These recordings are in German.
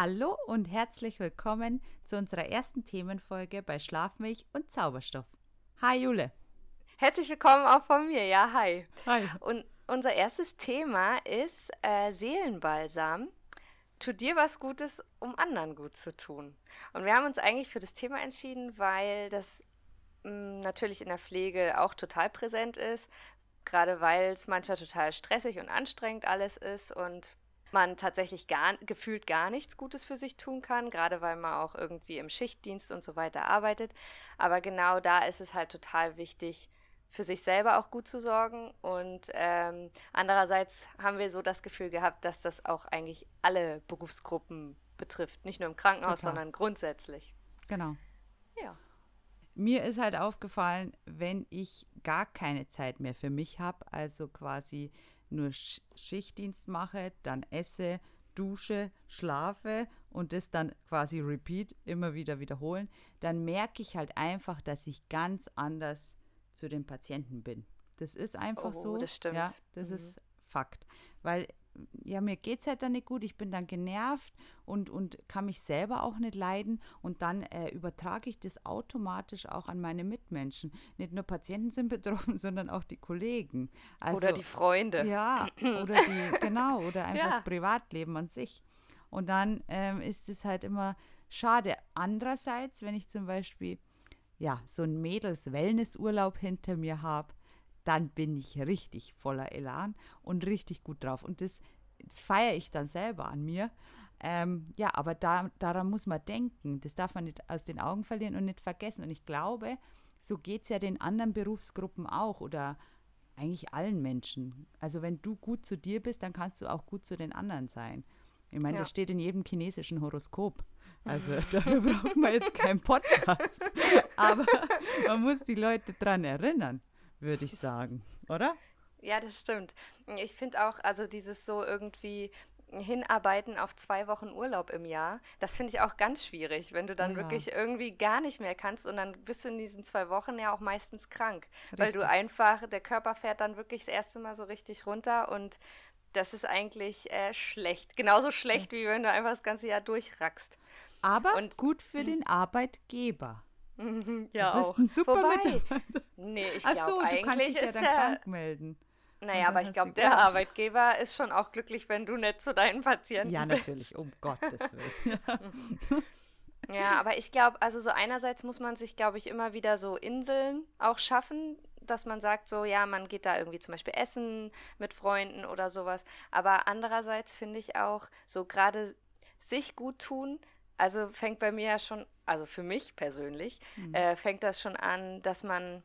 Hallo und herzlich willkommen zu unserer ersten Themenfolge bei Schlafmilch und Zauberstoff. Hi Jule. Herzlich willkommen auch von mir, ja, hi. Hi. Und unser erstes Thema ist äh, Seelenbalsam. Tu dir was Gutes, um anderen gut zu tun. Und wir haben uns eigentlich für das Thema entschieden, weil das mh, mm, natürlich in der Pflege auch total präsent ist, gerade weil es manchmal total stressig und anstrengend alles ist und man tatsächlich gar, gefühlt gar nichts Gutes für sich tun kann, gerade weil man auch irgendwie im Schichtdienst und so weiter arbeitet. Aber genau da ist es halt total wichtig, für sich selber auch gut zu sorgen. Und ähm, andererseits haben wir so das Gefühl gehabt, dass das auch eigentlich alle Berufsgruppen betrifft. Nicht nur im Krankenhaus, Total. sondern grundsätzlich. Genau. Ja. Mir ist halt aufgefallen, wenn ich gar keine Zeit mehr für mich habe, also quasi nur Schichtdienst mache, dann esse, dusche, schlafe und das dann quasi repeat, immer wieder wiederholen, dann merke ich halt einfach, dass ich ganz anders zu den Patienten bin. Das ist einfach oh, so. Das stimmt. Ja, das mhm. ist Fakt. Weil ja, mir geht es halt dann nicht gut, ich bin dann genervt und, und kann mich selber auch nicht leiden und dann äh, übertrage ich das automatisch auch an meine Mitmenschen. Nicht nur Patienten sind betroffen, sondern auch die Kollegen. Also, oder die Freunde. Ja, oder die, genau, oder einfach ja. das Privatleben an sich. Und dann ähm, ist es halt immer schade. Andererseits, wenn ich zum Beispiel ja, so einen Mädels-Wellnessurlaub hinter mir habe, dann bin ich richtig voller Elan und richtig gut drauf. Und das, das feiere ich dann selber an mir. Ähm, ja, aber da, daran muss man denken. Das darf man nicht aus den Augen verlieren und nicht vergessen. Und ich glaube, so geht es ja den anderen Berufsgruppen auch oder eigentlich allen Menschen. Also wenn du gut zu dir bist, dann kannst du auch gut zu den anderen sein. Ich meine, ja. das steht in jedem chinesischen Horoskop. Also dafür braucht man jetzt keinen Podcast. Aber man muss die Leute daran erinnern würde ich sagen, oder? Ja, das stimmt. Ich finde auch, also dieses so irgendwie hinarbeiten auf zwei Wochen Urlaub im Jahr, das finde ich auch ganz schwierig, wenn du dann ja. wirklich irgendwie gar nicht mehr kannst und dann bist du in diesen zwei Wochen ja auch meistens krank, richtig. weil du einfach, der Körper fährt dann wirklich das erste Mal so richtig runter und das ist eigentlich äh, schlecht. Genauso schlecht, wie wenn du einfach das ganze Jahr durchrackst. Aber und, gut für den Arbeitgeber. ja, du bist auch. Ein super Wobei, nee, ich glaube so, eigentlich ist ja der. Krank melden. Naja, aber ich glaube, der Arbeitgeber ist schon auch glücklich, wenn du nett zu deinen Patienten Ja, natürlich, um Gottes Willen. ja, aber ich glaube, also so einerseits muss man sich, glaube ich, immer wieder so Inseln auch schaffen, dass man sagt, so, ja, man geht da irgendwie zum Beispiel essen mit Freunden oder sowas. Aber andererseits finde ich auch, so gerade sich gut tun, also fängt bei mir ja schon, also für mich persönlich, mhm. äh, fängt das schon an, dass man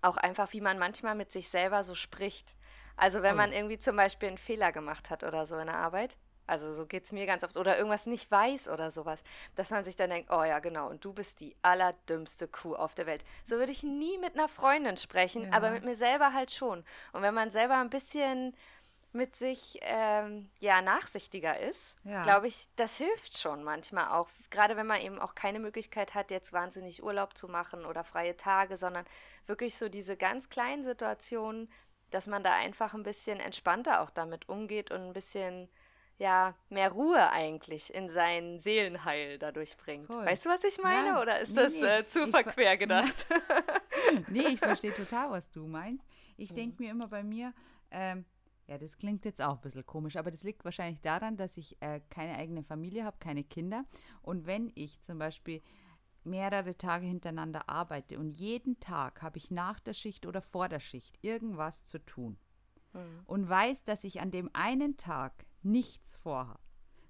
auch einfach, wie man manchmal mit sich selber so spricht. Also wenn oh. man irgendwie zum Beispiel einen Fehler gemacht hat oder so in der Arbeit, also so geht es mir ganz oft, oder irgendwas nicht weiß oder sowas, dass man sich dann denkt, oh ja, genau, und du bist die allerdümmste Kuh auf der Welt. So würde ich nie mit einer Freundin sprechen, ja. aber mit mir selber halt schon. Und wenn man selber ein bisschen mit sich ähm, ja nachsichtiger ist, ja. glaube ich, das hilft schon manchmal auch. Gerade wenn man eben auch keine Möglichkeit hat, jetzt wahnsinnig Urlaub zu machen oder freie Tage, sondern wirklich so diese ganz kleinen Situationen, dass man da einfach ein bisschen entspannter auch damit umgeht und ein bisschen ja, mehr Ruhe eigentlich in sein Seelenheil dadurch bringt. Cool. Weißt du, was ich meine? Ja, Oder ist nee, das äh, zu verquer gedacht? nee, ich verstehe total, was du meinst. Ich denke mhm. mir immer bei mir, ähm, ja, das klingt jetzt auch ein bisschen komisch, aber das liegt wahrscheinlich daran, dass ich äh, keine eigene Familie habe, keine Kinder. Und wenn ich zum Beispiel mehrere Tage hintereinander arbeite und jeden Tag habe ich nach der Schicht oder vor der Schicht irgendwas zu tun mhm. und weiß, dass ich an dem einen Tag nichts vorhabe,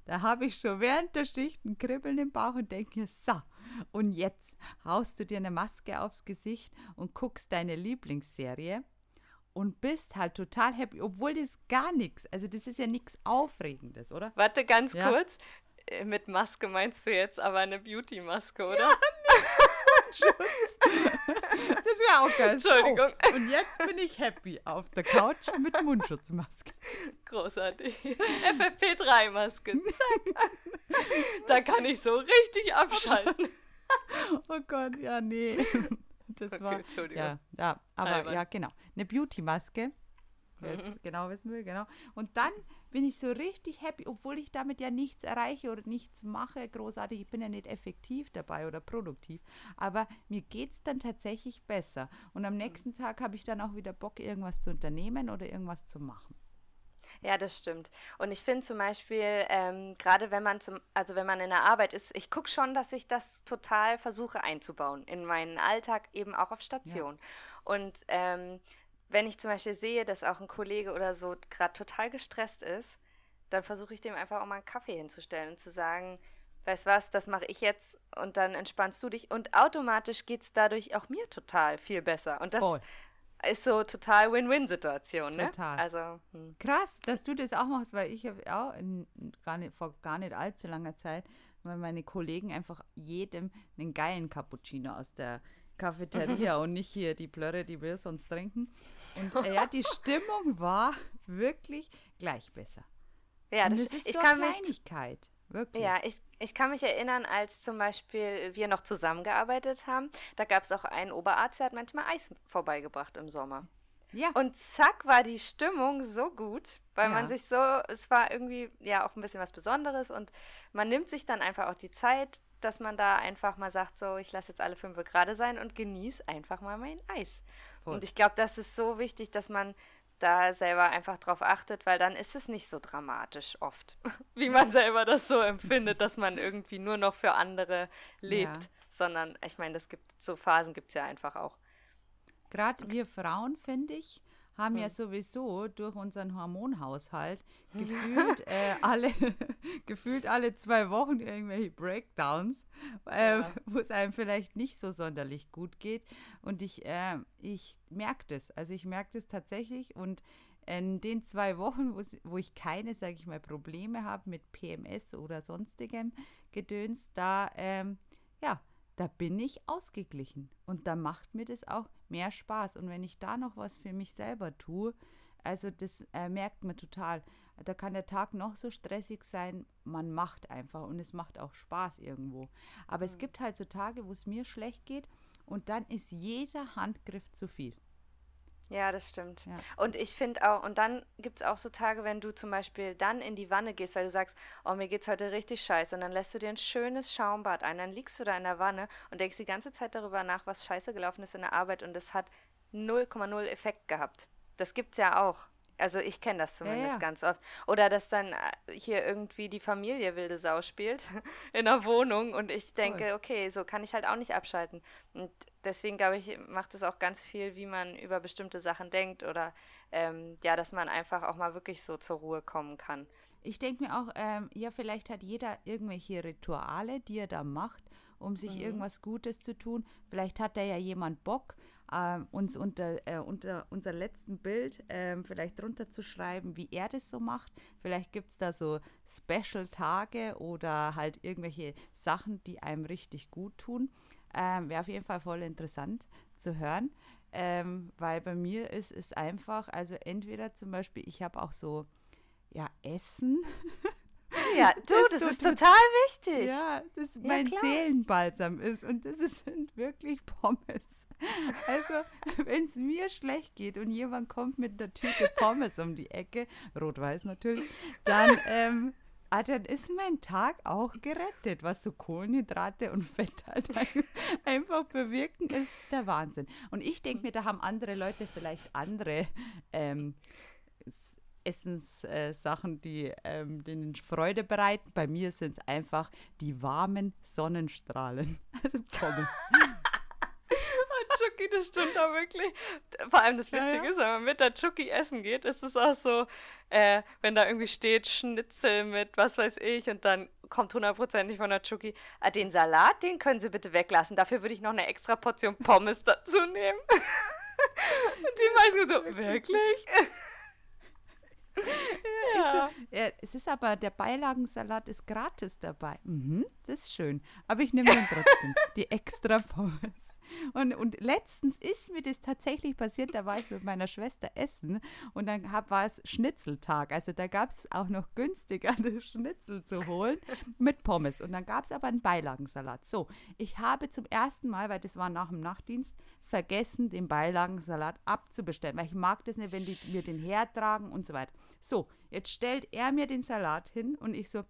da habe ich schon während der Schicht ein Kribbeln im Bauch und denke mir, so, und jetzt haust du dir eine Maske aufs Gesicht und guckst deine Lieblingsserie und bist halt total happy, obwohl das gar nichts, also das ist ja nichts Aufregendes, oder? Warte ganz ja. kurz, äh, mit Maske meinst du jetzt aber eine Beauty-Maske, oder? Ja, das wäre auch geil. Entschuldigung. Oh, und jetzt bin ich happy auf der Couch mit Mundschutzmaske. Großartig. FFP3-Maske. da kann ich so richtig abschalten. oh Gott, ja, nee. Das okay, war. Entschuldigung. Ja, ja aber Albert. ja, genau. Eine Beauty-Maske. es genau wissen will, genau. Und dann bin ich so richtig happy, obwohl ich damit ja nichts erreiche oder nichts mache, großartig. Ich bin ja nicht effektiv dabei oder produktiv. Aber mir geht es dann tatsächlich besser. Und am nächsten Tag habe ich dann auch wieder Bock, irgendwas zu unternehmen oder irgendwas zu machen. Ja, das stimmt. Und ich finde zum Beispiel, ähm, gerade wenn man zum, also wenn man in der Arbeit ist, ich gucke schon, dass ich das total versuche einzubauen in meinen Alltag, eben auch auf Station. Ja. Und ähm, wenn ich zum Beispiel sehe, dass auch ein Kollege oder so gerade total gestresst ist, dann versuche ich dem einfach auch mal einen Kaffee hinzustellen und zu sagen, weißt was, das mache ich jetzt und dann entspannst du dich und automatisch geht es dadurch auch mir total viel besser. Und das Voll. Ist so total Win-Win-Situation, ne? Total. Also, hm. Krass, dass du das auch machst, weil ich habe auch in, gar nicht, vor gar nicht allzu langer Zeit, weil meine Kollegen einfach jedem einen geilen Cappuccino aus der Cafeteria und nicht hier die Blöre, die wir sonst trinken. Und äh, ja, die Stimmung war wirklich gleich besser. Ja, das, das ist ich so kann Kleinigkeit. Mich, Wirklich? Ja, ich, ich kann mich erinnern, als zum Beispiel wir noch zusammengearbeitet haben, da gab es auch einen Oberarzt, der hat manchmal Eis vorbeigebracht im Sommer. Ja. Und zack war die Stimmung so gut, weil ja. man sich so, es war irgendwie ja auch ein bisschen was Besonderes und man nimmt sich dann einfach auch die Zeit, dass man da einfach mal sagt, so, ich lasse jetzt alle fünf gerade sein und genieße einfach mal mein Eis. Voll. Und ich glaube, das ist so wichtig, dass man da selber einfach drauf achtet, weil dann ist es nicht so dramatisch oft, wie man selber das so empfindet, dass man irgendwie nur noch für andere lebt, ja. sondern ich meine, das gibt so Phasen gibt es ja einfach auch. Gerade wir Frauen, finde ich, haben ja sowieso durch unseren Hormonhaushalt gefühlt äh, alle gefühlt alle zwei Wochen irgendwelche Breakdowns, äh, ja. wo es einem vielleicht nicht so sonderlich gut geht. Und ich, äh, ich merke das. Also ich merke das tatsächlich und in den zwei Wochen, wo ich keine, sage ich mal, Probleme habe mit PMS oder sonstigem Gedöns, da ähm, ja, da bin ich ausgeglichen und da macht mir das auch mehr Spaß. Und wenn ich da noch was für mich selber tue, also das äh, merkt man total. Da kann der Tag noch so stressig sein, man macht einfach und es macht auch Spaß irgendwo. Aber mhm. es gibt halt so Tage, wo es mir schlecht geht und dann ist jeder Handgriff zu viel. Ja, das stimmt. Ja. Und ich finde auch, und dann gibt es auch so Tage, wenn du zum Beispiel dann in die Wanne gehst, weil du sagst, oh, mir geht's heute richtig scheiße, und dann lässt du dir ein schönes Schaumbad ein, dann liegst du da in der Wanne und denkst die ganze Zeit darüber nach, was scheiße gelaufen ist in der Arbeit und es hat 0,0 Effekt gehabt. Das gibt's ja auch. Also ich kenne das zumindest ja, ja. ganz oft. Oder dass dann äh, hier irgendwie die Familie wilde Sau spielt in der Wohnung und ich denke, cool. okay, so kann ich halt auch nicht abschalten. Und deswegen glaube ich, macht es auch ganz viel, wie man über bestimmte Sachen denkt oder ähm, ja, dass man einfach auch mal wirklich so zur Ruhe kommen kann. Ich denke mir auch, ähm, ja, vielleicht hat jeder irgendwelche Rituale, die er da macht, um sich mhm. irgendwas Gutes zu tun. Vielleicht hat da ja jemand Bock äh, uns unter, äh, unter unser letzten Bild äh, vielleicht drunter zu schreiben, wie er das so macht. Vielleicht gibt es da so Special-Tage oder halt irgendwelche Sachen, die einem richtig gut tun. Ähm, Wäre auf jeden Fall voll interessant zu hören. Ähm, weil bei mir ist es einfach, also entweder zum Beispiel, ich habe auch so, ja, Essen. Ja, du, das, das ist total wichtig. Ja, das mein klar. Seelenbalsam ist und das sind wirklich Pommes. Also, wenn es mir schlecht geht und jemand kommt mit einer Tüte Pommes um die Ecke, rot-weiß natürlich, dann, ähm, ah, dann ist mein Tag auch gerettet. Was so Kohlenhydrate und Fett halt einfach bewirken, ist der Wahnsinn. Und ich denke mir, da haben andere Leute vielleicht andere ähm, Essenssachen, äh, die ähm, denen Freude bereiten. Bei mir sind es einfach die warmen Sonnenstrahlen. Also Pommes. Chucky, das stimmt auch wirklich. Vor allem das Witzige ja, ja. ist, wenn man mit der Chucky essen geht, ist es auch so, äh, wenn da irgendwie steht Schnitzel mit was weiß ich und dann kommt hundertprozentig von der Chucky, ah, den Salat, den können Sie bitte weglassen. Dafür würde ich noch eine extra Portion Pommes dazu nehmen. und die meisten so, wirklich? Ja. Ist, ja, es ist aber, der Beilagensalat ist gratis dabei. Mhm, das ist schön. Aber ich nehme dann trotzdem die extra Pommes. Und, und letztens ist mir das tatsächlich passiert, da war ich mit meiner Schwester essen und dann hab, war es Schnitzeltag. Also da gab es auch noch günstiger das Schnitzel zu holen mit Pommes. Und dann gab es aber einen Beilagensalat. So, ich habe zum ersten Mal, weil das war nach dem Nachtdienst, vergessen, den Beilagensalat abzubestellen, weil ich mag das nicht, wenn die mir den hertragen und so weiter. So, jetzt stellt er mir den Salat hin und ich so,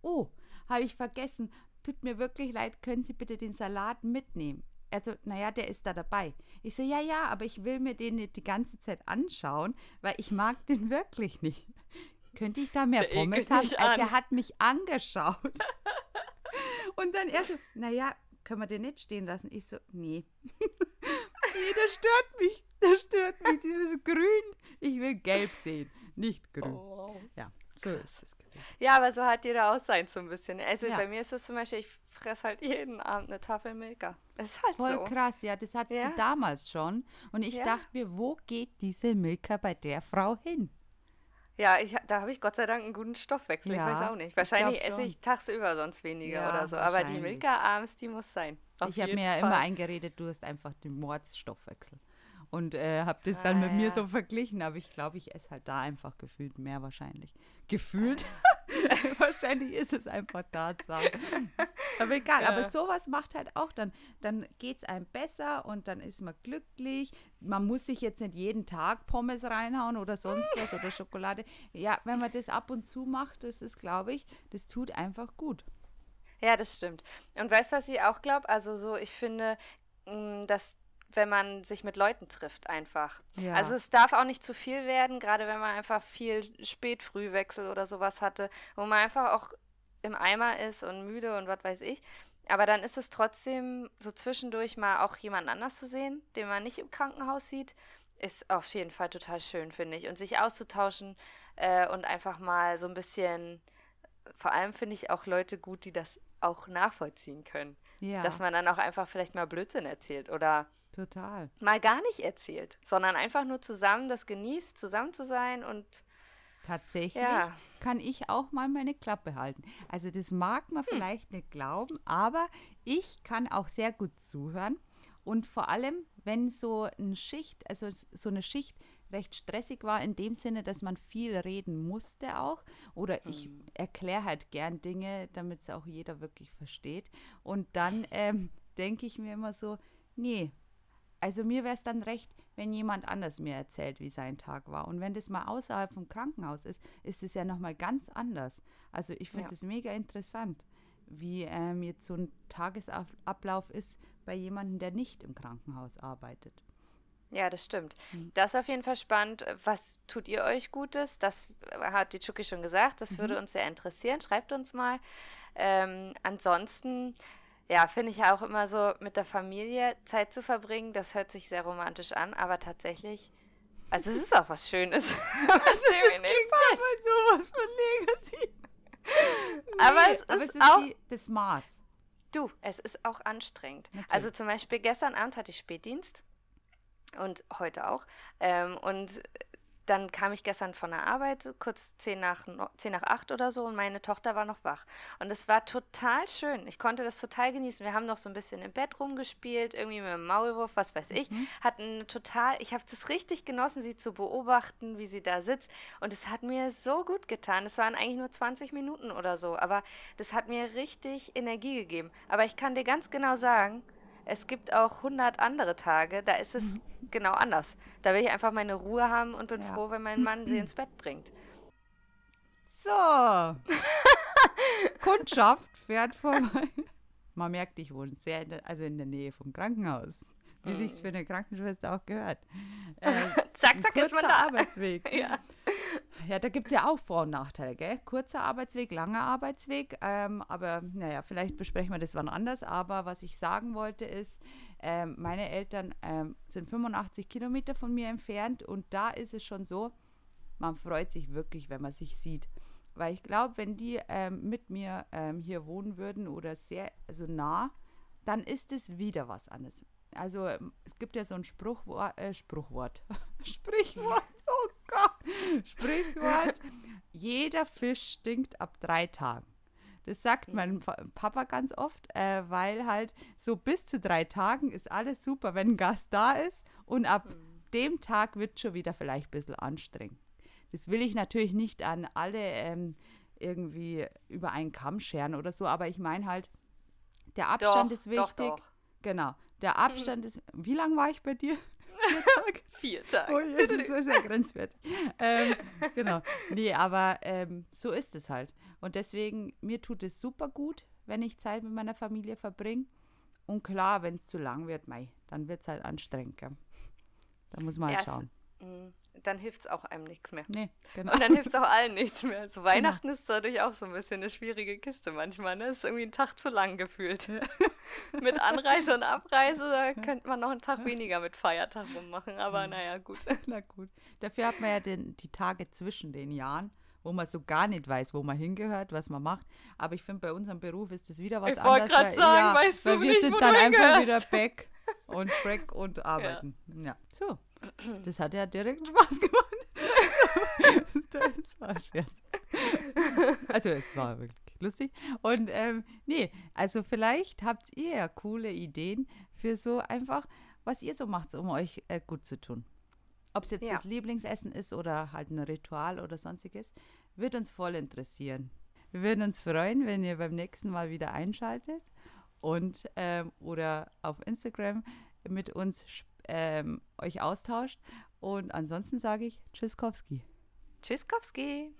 oh, habe ich vergessen, tut mir wirklich leid, können Sie bitte den Salat mitnehmen? Also, naja, der ist da dabei. Ich so, ja, ja, aber ich will mir den nicht die ganze Zeit anschauen, weil ich mag den wirklich nicht. Könnte ich da mehr der Pommes haben? Also, der hat mich angeschaut. Und dann er so, naja, können wir den nicht stehen lassen? Ich so, nee. nee, das stört mich. Das stört mich, dieses Grün. Ich will gelb sehen, nicht grün. Oh, ja, so ist es. Ja, aber so hat jeder auch sein so ein bisschen. Also ja. bei mir ist es zum Beispiel, ich fresse halt jeden Abend eine Tafel Milka. Das ist halt Voll so. krass, ja, das hattest ja. du damals schon. Und ich ja. dachte mir, wo geht diese Milka bei der Frau hin? Ja, ich, da habe ich Gott sei Dank einen guten Stoffwechsel. Ja, ich weiß auch nicht. Wahrscheinlich ich esse ich tagsüber sonst weniger ja, oder so. Aber die Milka abends, die muss sein. ich habe mir ja immer eingeredet, du hast einfach den Mordsstoffwechsel. Und äh, habe das dann ah, mit mir so verglichen. Aber ich glaube, ich esse halt da einfach gefühlt mehr wahrscheinlich. Gefühlt? wahrscheinlich ist es einfach Tatsache. aber egal, ja. aber sowas macht halt auch dann, dann geht es einem besser und dann ist man glücklich. Man muss sich jetzt nicht jeden Tag Pommes reinhauen oder sonst was oder Schokolade. Ja, wenn man das ab und zu macht, das ist, glaube ich, das tut einfach gut. Ja, das stimmt. Und weißt du, was ich auch glaube? Also so, ich finde, mm, dass wenn man sich mit Leuten trifft einfach. Ja. Also es darf auch nicht zu viel werden, gerade wenn man einfach viel Spät-Frühwechsel oder sowas hatte, wo man einfach auch im Eimer ist und müde und was weiß ich. Aber dann ist es trotzdem so zwischendurch mal auch jemand anders zu sehen, den man nicht im Krankenhaus sieht, ist auf jeden Fall total schön, finde ich. Und sich auszutauschen äh, und einfach mal so ein bisschen, vor allem finde ich auch Leute gut, die das auch nachvollziehen können. Ja. Dass man dann auch einfach vielleicht mal Blödsinn erzählt oder Total. mal gar nicht erzählt, sondern einfach nur zusammen das genießt, zusammen zu sein und Tatsächlich ja. kann ich auch mal meine Klappe halten. Also das mag man hm. vielleicht nicht glauben, aber ich kann auch sehr gut zuhören. Und vor allem, wenn so eine Schicht, also so eine Schicht recht stressig war, in dem Sinne, dass man viel reden musste auch. Oder ich hm. erkläre halt gern Dinge, damit es auch jeder wirklich versteht. Und dann ähm, denke ich mir immer so, nee, also mir wäre es dann recht, wenn jemand anders mir erzählt, wie sein Tag war. Und wenn das mal außerhalb vom Krankenhaus ist, ist es ja nochmal ganz anders. Also ich finde es ja. mega interessant, wie ähm, jetzt so ein Tagesablauf ist bei jemandem, der nicht im Krankenhaus arbeitet. Ja, das stimmt. Mhm. Das ist auf jeden Fall spannend. Was tut ihr euch Gutes? Das hat die Chucky schon gesagt. Das mhm. würde uns sehr interessieren. Schreibt uns mal. Ähm, ansonsten ja, finde ich ja auch immer so, mit der Familie Zeit zu verbringen, das hört sich sehr romantisch an, aber tatsächlich, also es ist auch was Schönes. Also, das klingt aber sowas von negativ. Nee, aber es aber ist, es ist auch die, das Maß. Du, es ist auch anstrengend. Natürlich. Also zum Beispiel gestern Abend hatte ich Spätdienst und heute auch. Ähm, und dann kam ich gestern von der Arbeit, kurz zehn nach, zehn nach acht oder so, und meine Tochter war noch wach. Und es war total schön. Ich konnte das total genießen. Wir haben noch so ein bisschen im Bett rumgespielt, irgendwie mit dem Maulwurf, was weiß ich. Mhm. Hatten total, ich habe das richtig genossen, sie zu beobachten, wie sie da sitzt. Und es hat mir so gut getan. Es waren eigentlich nur 20 Minuten oder so, aber das hat mir richtig Energie gegeben. Aber ich kann dir ganz genau sagen, es gibt auch 100 andere Tage, da ist es mhm. genau anders. Da will ich einfach meine Ruhe haben und bin ja. froh, wenn mein Mann sie ins Bett bringt. So. Kundschaft fährt vorbei. Man merkt, ich wohne sehr in der, also in der Nähe vom Krankenhaus. Wie mm. sich für eine Krankenschwester auch gehört. Äh, zack, zack, ist man da. Arbeitsweg. ja. Ja, da gibt es ja auch Vor- und Nachteile, gell? Kurzer Arbeitsweg, langer Arbeitsweg. Ähm, aber naja, vielleicht besprechen wir das wann anders. Aber was ich sagen wollte ist, ähm, meine Eltern ähm, sind 85 Kilometer von mir entfernt und da ist es schon so, man freut sich wirklich, wenn man sich sieht. Weil ich glaube, wenn die ähm, mit mir ähm, hier wohnen würden oder sehr also nah, dann ist es wieder was anderes. Also ähm, es gibt ja so ein Spruchwort, äh, Spruchwort, Sprichwort, Sprichwort, jeder Fisch stinkt ab drei Tagen. Das sagt mein Papa ganz oft, äh, weil halt so bis zu drei Tagen ist alles super, wenn ein Gast da ist und ab mhm. dem Tag wird schon wieder vielleicht ein bisschen anstrengend. Das will ich natürlich nicht an alle ähm, irgendwie über einen Kamm scheren oder so, aber ich meine halt, der Abstand doch, ist wichtig. Doch, doch. Genau. Der Abstand ist. Wie lange war ich bei dir? Vier Tage. Vier Tage. Oh, so ist ja grenzwertig. ähm, genau. Nee, aber ähm, so ist es halt. Und deswegen, mir tut es super gut, wenn ich Zeit mit meiner Familie verbringe. Und klar, wenn es zu lang wird, mei, dann wird es halt anstrengend. Da muss man halt ja, schauen. Mm, dann hilft es auch einem nichts mehr. Nee, genau. Und dann hilft es auch allen nichts mehr. So Weihnachten genau. ist dadurch auch so ein bisschen eine schwierige Kiste manchmal. Ne? Ist irgendwie ein Tag zu lang gefühlt. Ja. mit Anreise und Abreise, da könnte man noch einen Tag weniger mit Feiertag rummachen. Aber naja, gut. Na gut. Dafür hat man ja den, die Tage zwischen den Jahren wo man so gar nicht weiß, wo man hingehört, was man macht. Aber ich finde, bei unserem Beruf ist das wieder was ich anderes. Ich wollte gerade sagen, ja, weißt du wir nicht, sind dann einfach wieder back und track und arbeiten. Ja. ja. So. Das hat ja direkt Spaß gemacht. das war schwer. Also es war wirklich lustig. Und ähm, nee, also vielleicht habt ihr ja coole Ideen für so einfach, was ihr so macht, um euch äh, gut zu tun. Ob es jetzt ja. das Lieblingsessen ist oder halt ein Ritual oder sonstiges, wird uns voll interessieren. Wir würden uns freuen, wenn ihr beim nächsten Mal wieder einschaltet und ähm, oder auf Instagram mit uns ähm, euch austauscht. Und ansonsten sage ich Tschüsskowski. Tschüsskowski.